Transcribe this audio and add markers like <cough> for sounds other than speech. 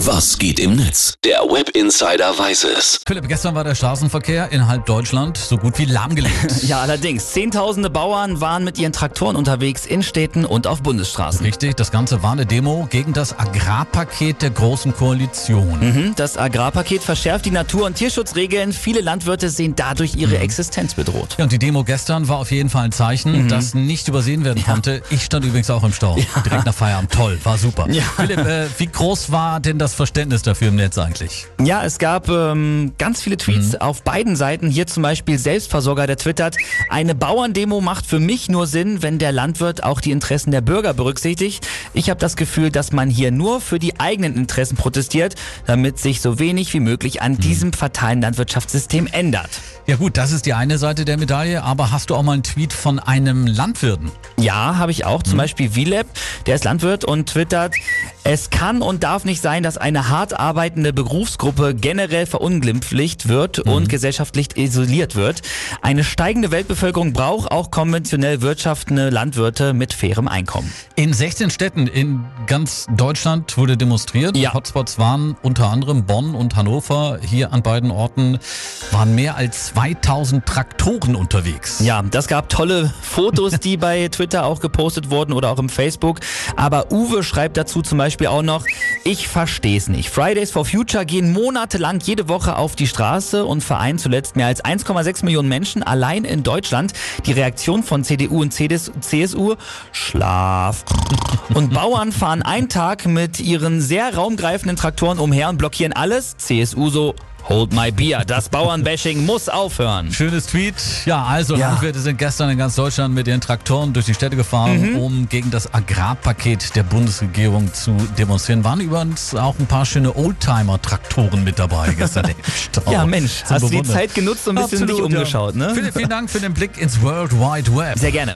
Was geht im Netz? Der Web Insider weiß es. Philipp, gestern war der Straßenverkehr in halb Deutschland so gut wie lahmgelegt. <laughs> Ja, allerdings. Zehntausende Bauern waren mit ihren Traktoren unterwegs in Städten und auf Bundesstraßen. Richtig, das Ganze war eine Demo gegen das Agrarpaket der Großen Koalition. Mhm, Das Agrarpaket verschärft die Natur- und Tierschutzregeln. Viele Landwirte sehen dadurch Mhm. ihre Existenz bedroht. Ja, und die Demo gestern war auf jeden Fall ein Zeichen, das nicht übersehen werden konnte. Ich stand übrigens auch im Stau. <laughs> Direkt nach Feierabend. Toll, war super. Ja. Philipp, äh, wie groß war denn das Verständnis dafür im Netz eigentlich? Ja, es gab ähm, ganz viele Tweets Mhm. auf beiden Seiten. Hier zum Beispiel Selbstversorger, der twittert, eine Bauerndemo macht für mich nur Sinn, wenn der Landwirt auch die Interessen der Bürger berücksichtigt. Ich habe das Gefühl, dass man hier nur für die eigenen Interessen protestiert, damit sich so wenig wie möglich Mhm. an diesem fatalen Landwirtschaftssystem ändert. Ja gut, das ist die eine Seite der Medaille, aber hast du auch mal einen Tweet von einem Landwirten? Ja, habe ich auch. Zum Beispiel Vilep, der ist Landwirt und twittert, es kann und darf nicht sein, dass eine hart arbeitende Berufsgruppe generell verunglimpflicht wird und gesellschaftlich isoliert wird. Eine steigende Weltbevölkerung braucht auch konventionell wirtschaftende Landwirte mit fairem Einkommen. In 16 Städten in ganz Deutschland wurde demonstriert. Ja. Hotspots waren unter anderem Bonn und Hannover. Hier an beiden Orten waren mehr als 2000 Traktoren unterwegs. Ja, das gab tolle Fotos, die <laughs> bei Twitter auch gepostet wurden oder auch im Facebook. Aber Uwe schreibt dazu zum Beispiel auch noch, ich verstehe es nicht. Fridays for Future gehen monatelang jede Woche auf die Straße und vereinen zuletzt mehr als 1,6 Millionen Menschen allein in Deutschland. Die Reaktion von CDU und CSU, Schlaf. Und Bauern fahren einen Tag mit ihren sehr raumgreifenden Traktoren umher und blockieren alles. CSU so, hold my beer. Das Bauernbashing muss aufhören. Schönes Tweet. Ja, also Ja. Landwirte sind gestern in ganz Deutschland mit ihren Traktoren durch die Städte gefahren, Mhm. um gegen das Agrarpaket der Bundesregierung zu demonstrieren. Waren übrigens auch ein paar schöne Oldtimer-Traktoren mit dabei gestern. <laughs> Ja, Mensch, hast du die. Zeit genutzt und ein bisschen dich Absolut, ja. umgeschaut, ne? Philipp, vielen Dank für den Blick ins World Wide Web. Sehr gerne.